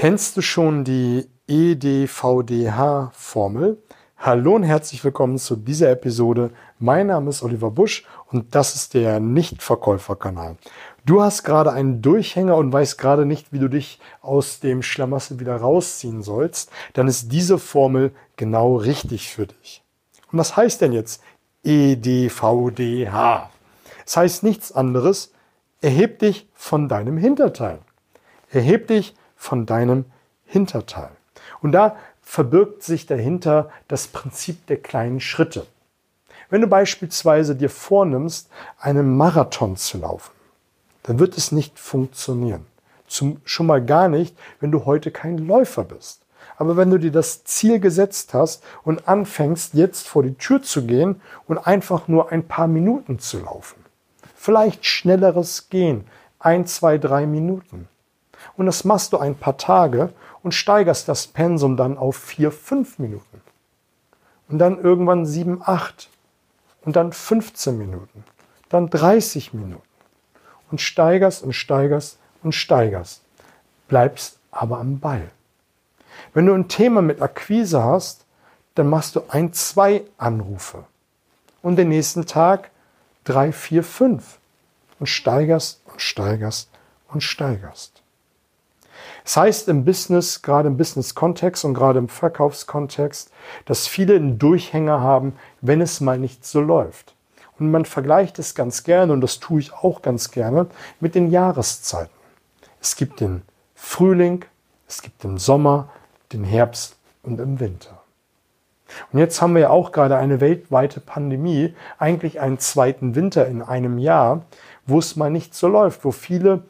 Kennst du schon die EDVDH-Formel? Hallo und herzlich willkommen zu dieser Episode. Mein Name ist Oliver Busch und das ist der Nichtverkäuferkanal. Du hast gerade einen Durchhänger und weißt gerade nicht, wie du dich aus dem Schlamassel wieder rausziehen sollst, dann ist diese Formel genau richtig für dich. Und was heißt denn jetzt EDVDH? Es heißt nichts anderes, erheb dich von deinem Hinterteil. Erheb dich von deinem Hinterteil. Und da verbirgt sich dahinter das Prinzip der kleinen Schritte. Wenn du beispielsweise dir vornimmst, einen Marathon zu laufen, dann wird es nicht funktionieren. Zum, schon mal gar nicht, wenn du heute kein Läufer bist. Aber wenn du dir das Ziel gesetzt hast und anfängst, jetzt vor die Tür zu gehen und einfach nur ein paar Minuten zu laufen, vielleicht schnelleres Gehen, ein, zwei, drei Minuten, und das machst du ein paar Tage und steigerst das Pensum dann auf vier, fünf Minuten. Und dann irgendwann sieben, acht. Und dann 15 Minuten. Dann 30 Minuten. Und steigerst und steigerst und steigerst. Bleibst aber am Ball. Wenn du ein Thema mit Akquise hast, dann machst du ein, zwei Anrufe. Und den nächsten Tag drei, vier, fünf. Und steigerst und steigerst und steigerst. Das heißt im Business, gerade im Business-Kontext und gerade im Verkaufskontext, dass viele einen Durchhänger haben, wenn es mal nicht so läuft. Und man vergleicht es ganz gerne, und das tue ich auch ganz gerne, mit den Jahreszeiten. Es gibt den Frühling, es gibt den Sommer, den Herbst und im Winter. Und jetzt haben wir ja auch gerade eine weltweite Pandemie, eigentlich einen zweiten Winter in einem Jahr, wo es mal nicht so läuft, wo viele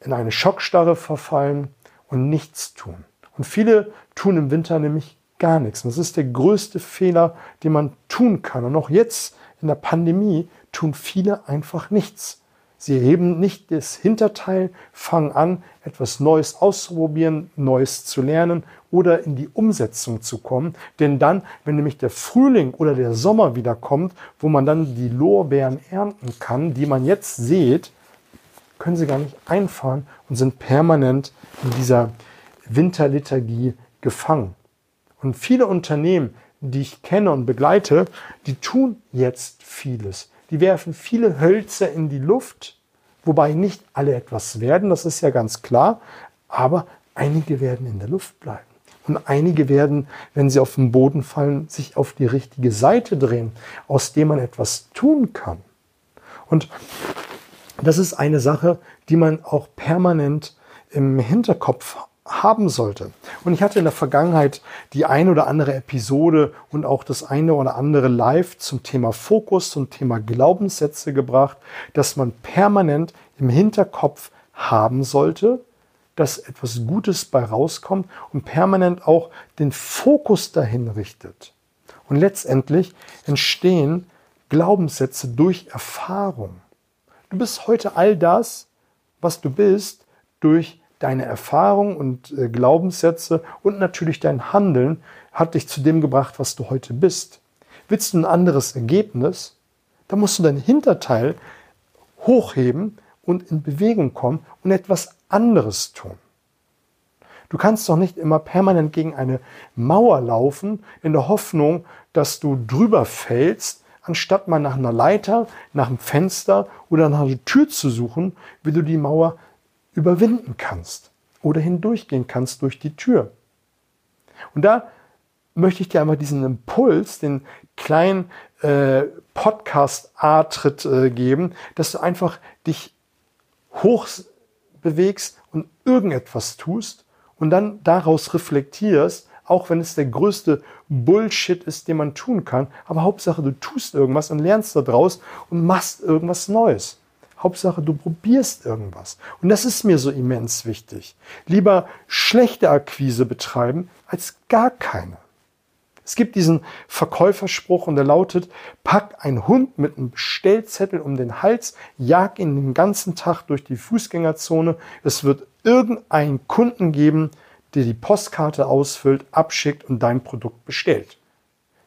in eine Schockstarre verfallen und nichts tun. Und viele tun im Winter nämlich gar nichts. Und das ist der größte Fehler, den man tun kann. Und auch jetzt in der Pandemie tun viele einfach nichts. Sie heben nicht das Hinterteil, fangen an, etwas Neues auszuprobieren, Neues zu lernen oder in die Umsetzung zu kommen. Denn dann, wenn nämlich der Frühling oder der Sommer wieder kommt, wo man dann die Lorbeeren ernten kann, die man jetzt sieht, können sie gar nicht einfahren und sind permanent in dieser Winterliturgie gefangen. Und viele Unternehmen, die ich kenne und begleite, die tun jetzt vieles. Die werfen viele Hölzer in die Luft, wobei nicht alle etwas werden, das ist ja ganz klar, aber einige werden in der Luft bleiben. Und einige werden, wenn sie auf den Boden fallen, sich auf die richtige Seite drehen, aus dem man etwas tun kann. Und das ist eine Sache, die man auch permanent im Hinterkopf haben sollte. Und ich hatte in der Vergangenheit die eine oder andere Episode und auch das eine oder andere Live zum Thema Fokus, zum Thema Glaubenssätze gebracht, dass man permanent im Hinterkopf haben sollte, dass etwas Gutes bei rauskommt und permanent auch den Fokus dahin richtet. Und letztendlich entstehen Glaubenssätze durch Erfahrung. Du bist heute all das, was du bist, durch deine Erfahrung und äh, Glaubenssätze und natürlich dein Handeln hat dich zu dem gebracht, was du heute bist. Willst du ein anderes Ergebnis, dann musst du dein Hinterteil hochheben und in Bewegung kommen und etwas anderes tun. Du kannst doch nicht immer permanent gegen eine Mauer laufen, in der Hoffnung, dass du drüber fällst anstatt mal nach einer Leiter, nach einem Fenster oder nach einer Tür zu suchen, wie du die Mauer überwinden kannst oder hindurchgehen kannst durch die Tür. Und da möchte ich dir einmal diesen Impuls, den kleinen äh, Podcast-A-Tritt äh, geben, dass du einfach dich hoch bewegst und irgendetwas tust und dann daraus reflektierst, auch wenn es der größte Bullshit ist, den man tun kann. Aber Hauptsache, du tust irgendwas und lernst daraus und machst irgendwas Neues. Hauptsache, du probierst irgendwas. Und das ist mir so immens wichtig. Lieber schlechte Akquise betreiben als gar keine. Es gibt diesen Verkäuferspruch und der lautet, pack einen Hund mit einem Stellzettel um den Hals, jag ihn den ganzen Tag durch die Fußgängerzone. Es wird irgendeinen Kunden geben, der die Postkarte ausfüllt, abschickt und dein Produkt bestellt.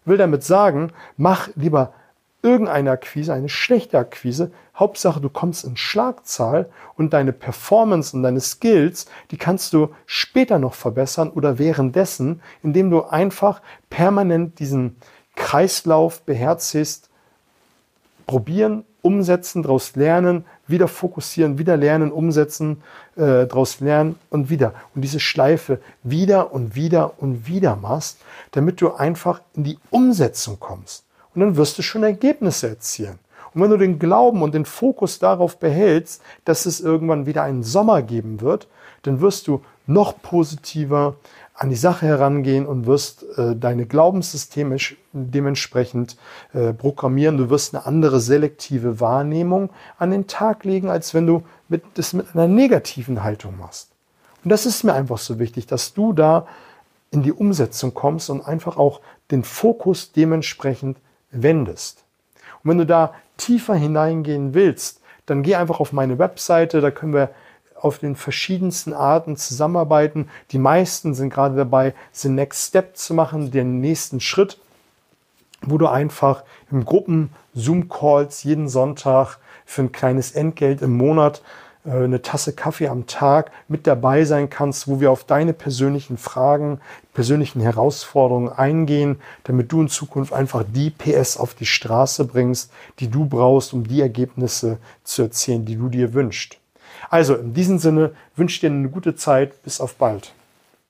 Ich will damit sagen, mach lieber irgendeine Akquise, eine schlechte Akquise. Hauptsache, du kommst in Schlagzahl und deine Performance und deine Skills, die kannst du später noch verbessern oder währenddessen, indem du einfach permanent diesen Kreislauf beherzigst, probieren, umsetzen, daraus lernen, wieder fokussieren, wieder lernen, umsetzen, äh, daraus lernen und wieder. Und diese Schleife wieder und wieder und wieder machst, damit du einfach in die Umsetzung kommst. Und dann wirst du schon Ergebnisse erzielen. Und wenn du den Glauben und den Fokus darauf behältst, dass es irgendwann wieder einen Sommer geben wird, dann wirst du noch positiver an die Sache herangehen und wirst äh, deine Glaubenssysteme dementsprechend äh, programmieren. Du wirst eine andere selektive Wahrnehmung an den Tag legen, als wenn du mit, das mit einer negativen Haltung machst. Und das ist mir einfach so wichtig, dass du da in die Umsetzung kommst und einfach auch den Fokus dementsprechend wendest. Und wenn du da tiefer hineingehen willst, dann geh einfach auf meine Webseite, da können wir auf den verschiedensten Arten zusammenarbeiten. Die meisten sind gerade dabei, den Next Step zu machen, den nächsten Schritt, wo du einfach im Gruppen Zoom-Calls jeden Sonntag für ein kleines Entgelt im Monat äh, eine Tasse Kaffee am Tag mit dabei sein kannst, wo wir auf deine persönlichen Fragen, persönlichen Herausforderungen eingehen, damit du in Zukunft einfach die PS auf die Straße bringst, die du brauchst, um die Ergebnisse zu erzielen, die du dir wünschst. Also in diesem Sinne wünsche ich dir eine gute Zeit. Bis auf bald.